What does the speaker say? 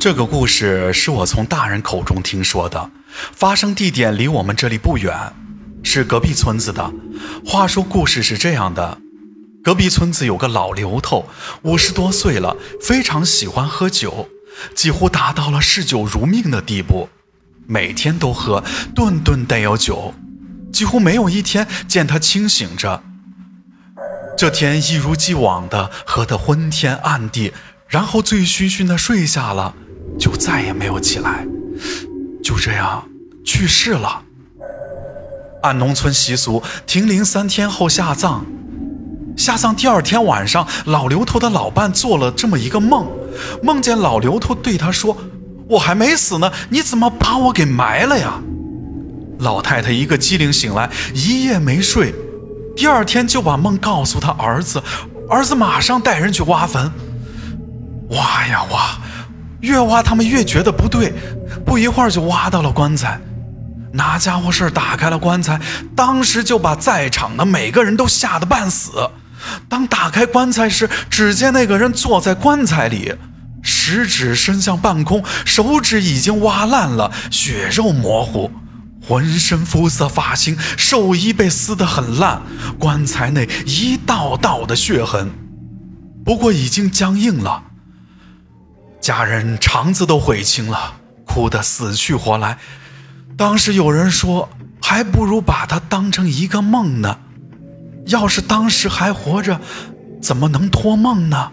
这个故事是我从大人口中听说的，发生地点离我们这里不远，是隔壁村子的。话说故事是这样的：隔壁村子有个老刘头，五十多岁了，非常喜欢喝酒，几乎达到了嗜酒如命的地步，每天都喝，顿顿带有酒，几乎没有一天见他清醒着。这天一如既往的喝得昏天暗地，然后醉醺醺的睡下了。就再也没有起来，就这样去世了。按农村习俗，停灵三天后下葬。下葬第二天晚上，老刘头的老伴做了这么一个梦，梦见老刘头对他说：“我还没死呢，你怎么把我给埋了呀？”老太太一个机灵醒来，一夜没睡，第二天就把梦告诉他儿子，儿子马上带人去挖坟，挖呀挖。越挖他们越觉得不对，不一会儿就挖到了棺材。拿家伙事打开了棺材，当时就把在场的每个人都吓得半死。当打开棺材时，只见那个人坐在棺材里，食指伸向半空，手指已经挖烂了，血肉模糊，浑身肤色发青，寿衣被撕得很烂，棺材内一道道的血痕，不过已经僵硬了。家人肠子都悔青了，哭得死去活来。当时有人说，还不如把它当成一个梦呢。要是当时还活着，怎么能托梦呢？